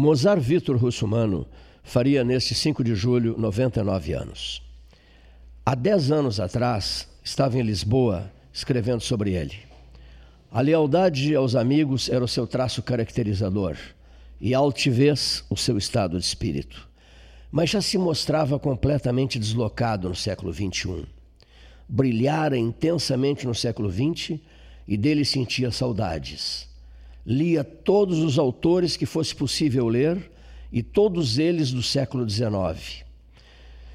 Mozart Vitor Russumano faria neste 5 de julho 99 anos. Há 10 anos atrás, estava em Lisboa escrevendo sobre ele. A lealdade aos amigos era o seu traço caracterizador e a altivez o seu estado de espírito. Mas já se mostrava completamente deslocado no século XXI. Brilhara intensamente no século XX e dele sentia saudades. Lia todos os autores que fosse possível ler e todos eles do século XIX.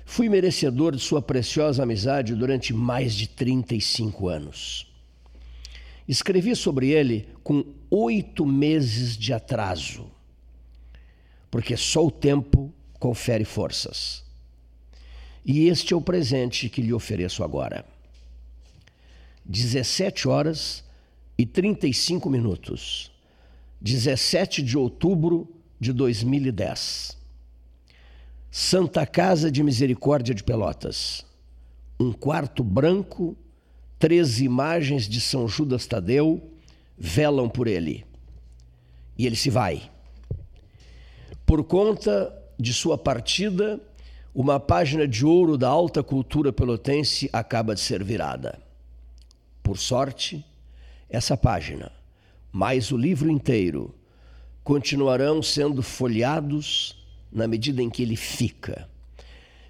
Fui merecedor de sua preciosa amizade durante mais de 35 anos. Escrevi sobre ele com oito meses de atraso, porque só o tempo confere forças. E este é o presente que lhe ofereço agora. 17 horas e 35 minutos. 17 de outubro de 2010. Santa Casa de Misericórdia de Pelotas. Um quarto branco, três imagens de São Judas Tadeu velam por ele. E ele se vai. Por conta de sua partida, uma página de ouro da alta cultura pelotense acaba de ser virada. Por sorte, essa página, mais o livro inteiro, continuarão sendo folheados na medida em que ele fica.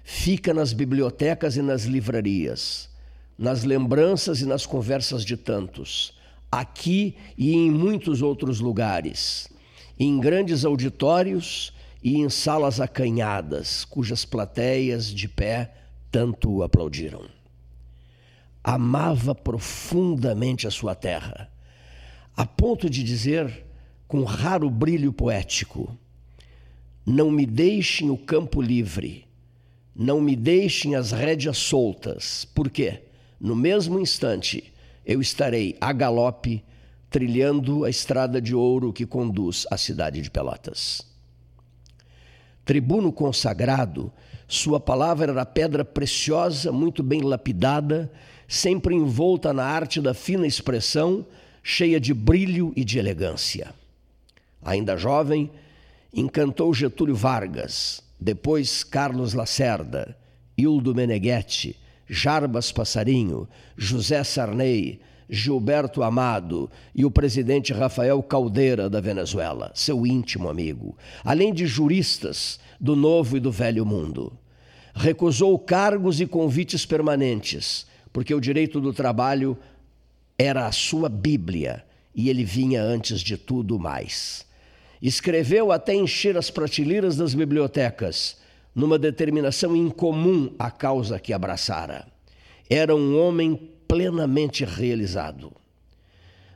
Fica nas bibliotecas e nas livrarias, nas lembranças e nas conversas de tantos, aqui e em muitos outros lugares, em grandes auditórios e em salas acanhadas, cujas plateias de pé tanto aplaudiram. Amava profundamente a sua terra, a ponto de dizer com raro brilho poético: Não me deixem o campo livre, não me deixem as rédeas soltas, porque, no mesmo instante, eu estarei a galope trilhando a estrada de ouro que conduz à cidade de Pelotas. Tribuno consagrado, sua palavra era pedra preciosa, muito bem lapidada, sempre envolta na arte da fina expressão, cheia de brilho e de elegância. Ainda jovem, encantou Getúlio Vargas, depois Carlos Lacerda, Hildo Meneghetti, Jarbas Passarinho, José Sarney, Gilberto Amado e o presidente Rafael Caldeira da Venezuela, seu íntimo amigo, além de juristas do novo e do velho mundo. Recusou cargos e convites permanentes, porque o direito do trabalho era a sua Bíblia e ele vinha antes de tudo mais. Escreveu até encher as prateleiras das bibliotecas, numa determinação incomum à causa que abraçara. Era um homem plenamente realizado.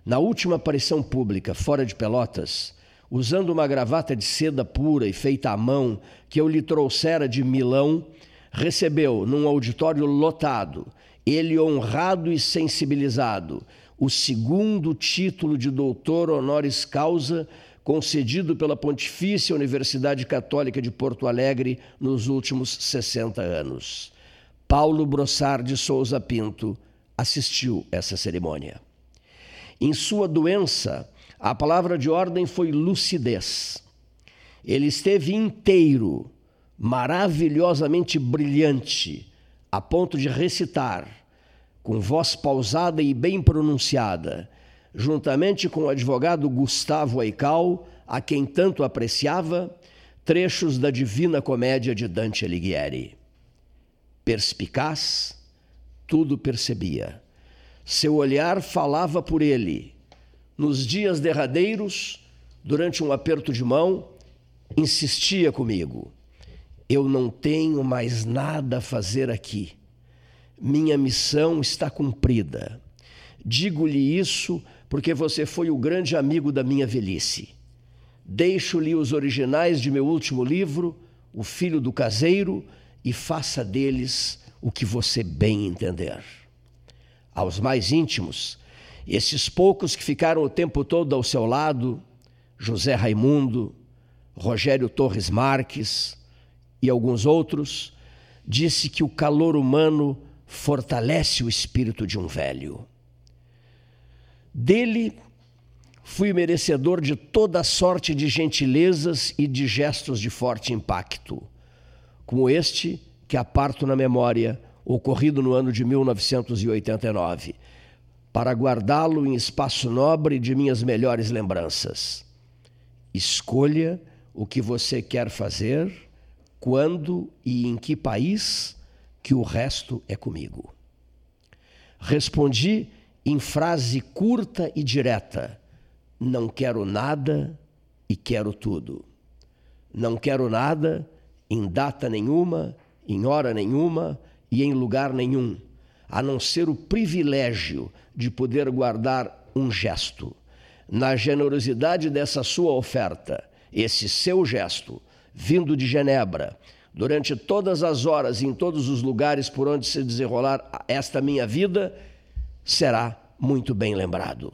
Na última aparição pública, fora de Pelotas, usando uma gravata de seda pura e feita à mão que eu lhe trouxera de Milão, recebeu, num auditório lotado, ele honrado e sensibilizado, o segundo título de doutor honoris causa concedido pela Pontifícia Universidade Católica de Porto Alegre nos últimos 60 anos. Paulo Brossard de Souza Pinto assistiu essa cerimônia. Em sua doença, a palavra de ordem foi lucidez. Ele esteve inteiro, maravilhosamente brilhante, a ponto de recitar, com voz pausada e bem pronunciada, juntamente com o advogado Gustavo Aical, a quem tanto apreciava, trechos da Divina Comédia de Dante Alighieri. Perspicaz, tudo percebia. Seu olhar falava por ele. Nos dias derradeiros, durante um aperto de mão, insistia comigo: Eu não tenho mais nada a fazer aqui. Minha missão está cumprida. Digo-lhe isso porque você foi o grande amigo da minha velhice. Deixo-lhe os originais de meu último livro, O Filho do Caseiro, e faça deles o que você bem entender. Aos mais íntimos, esses poucos que ficaram o tempo todo ao seu lado, José Raimundo, Rogério Torres Marques e alguns outros, disse que o calor humano fortalece o espírito de um velho. Dele fui merecedor de toda sorte de gentilezas e de gestos de forte impacto, como este que aparto na memória, ocorrido no ano de 1989, para guardá-lo em espaço nobre de minhas melhores lembranças. Escolha o que você quer fazer, quando e em que país, que o resto é comigo. Respondi em frase curta e direta não quero nada e quero tudo. Não quero nada em data nenhuma, em hora nenhuma e em lugar nenhum, a não ser o privilégio de poder guardar um gesto. Na generosidade dessa sua oferta, esse seu gesto, vindo de Genebra, durante todas as horas, em todos os lugares por onde se desenrolar esta minha vida, será muito bem lembrado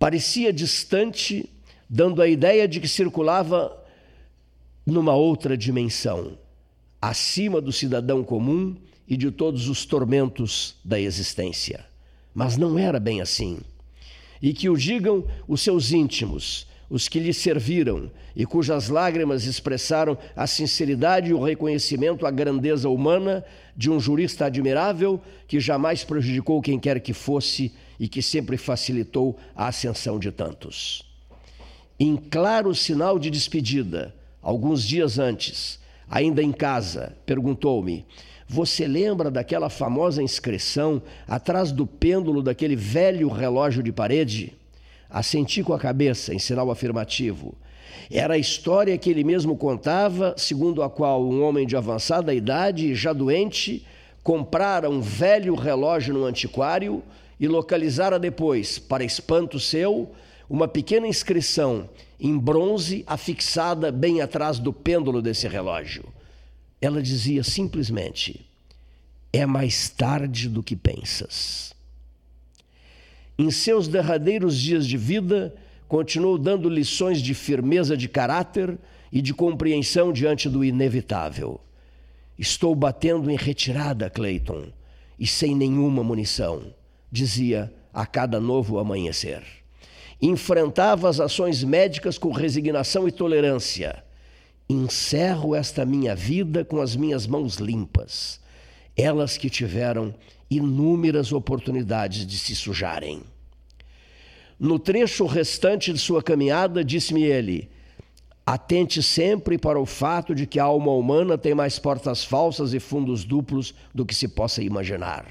parecia distante, dando a ideia de que circulava numa outra dimensão, acima do cidadão comum e de todos os tormentos da existência. Mas não era bem assim. E que o digam os seus íntimos, os que lhe serviram e cujas lágrimas expressaram a sinceridade e o reconhecimento à grandeza humana de um jurista admirável que jamais prejudicou quem quer que fosse e que sempre facilitou a ascensão de tantos. Em claro sinal de despedida, alguns dias antes, ainda em casa, perguntou-me: Você lembra daquela famosa inscrição atrás do pêndulo daquele velho relógio de parede? Assenti com a cabeça, em sinal afirmativo. Era a história que ele mesmo contava, segundo a qual um homem de avançada idade, já doente, comprara um velho relógio no antiquário e localizara depois, para espanto seu, uma pequena inscrição em bronze afixada bem atrás do pêndulo desse relógio. Ela dizia simplesmente: É mais tarde do que pensas. Em seus derradeiros dias de vida, continuou dando lições de firmeza de caráter e de compreensão diante do inevitável. Estou batendo em retirada, Clayton, e sem nenhuma munição dizia a cada novo amanhecer. Enfrentava as ações médicas com resignação e tolerância. Encerro esta minha vida com as minhas mãos limpas, elas que tiveram inúmeras oportunidades de se sujarem. No trecho restante de sua caminhada, disse-me ele: Atente sempre para o fato de que a alma humana tem mais portas falsas e fundos duplos do que se possa imaginar.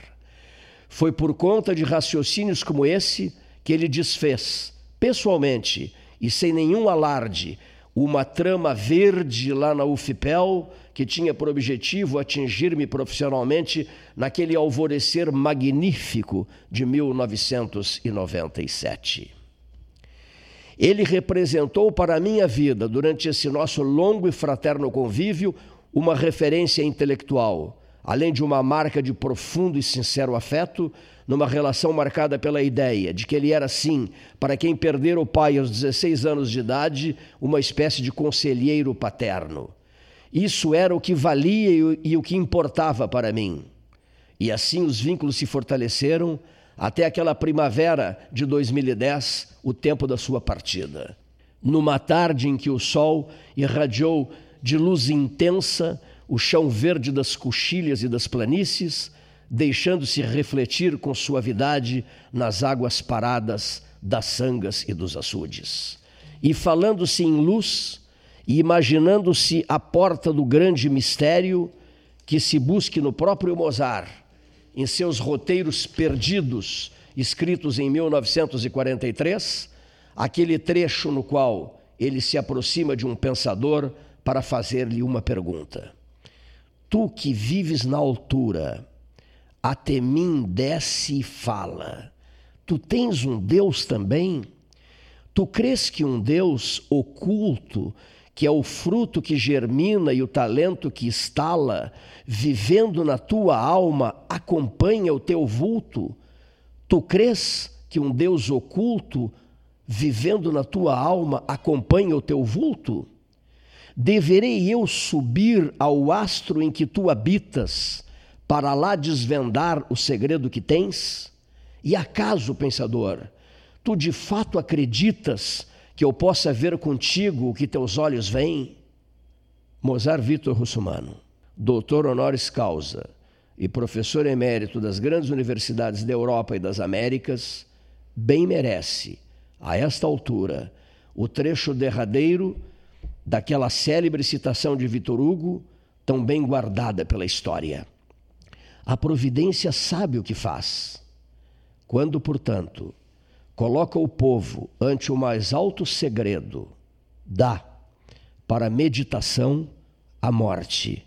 Foi por conta de raciocínios como esse que ele desfez, pessoalmente e sem nenhum alarde, uma trama verde lá na UFPEL que tinha por objetivo atingir-me profissionalmente naquele alvorecer magnífico de 1997. Ele representou para a minha vida, durante esse nosso longo e fraterno convívio, uma referência intelectual além de uma marca de profundo e sincero afeto, numa relação marcada pela ideia de que ele era, sim, para quem perdera o pai aos 16 anos de idade, uma espécie de conselheiro paterno. Isso era o que valia e o que importava para mim. E assim os vínculos se fortaleceram até aquela primavera de 2010, o tempo da sua partida. Numa tarde em que o sol irradiou de luz intensa o chão verde das coxilhas e das planícies, deixando-se refletir com suavidade nas águas paradas das sangas e dos açudes. E falando-se em luz, e imaginando-se a porta do grande mistério que se busque no próprio Mozart, em seus roteiros perdidos, escritos em 1943, aquele trecho no qual ele se aproxima de um pensador para fazer-lhe uma pergunta. Tu que vives na altura, até mim desce e fala. Tu tens um Deus também? Tu crês que um Deus oculto, que é o fruto que germina e o talento que estala, vivendo na tua alma, acompanha o teu vulto? Tu crês que um Deus oculto, vivendo na tua alma, acompanha o teu vulto? Deverei eu subir ao astro em que tu habitas, para lá desvendar o segredo que tens? E acaso, pensador, tu de fato acreditas que eu possa ver contigo o que teus olhos veem? Mozart Vitor Russumano, doutor honoris causa e professor emérito das grandes universidades da Europa e das Américas, bem merece, a esta altura, o trecho derradeiro daquela célebre citação de Vitor Hugo, tão bem guardada pela história. A providência sabe o que faz. Quando, portanto, coloca o povo ante o mais alto segredo, dá para meditação a morte,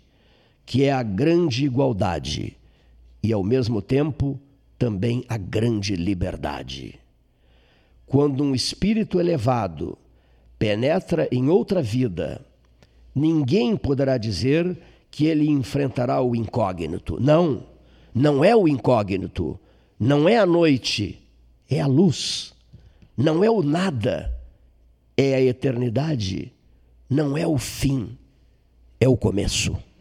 que é a grande igualdade e, ao mesmo tempo, também a grande liberdade. Quando um espírito elevado penetra em outra vida, ninguém poderá dizer que ele enfrentará o incógnito. Não, não é o incógnito, não é a noite é a luz, não é o nada, é a eternidade, não é o fim, é o começo.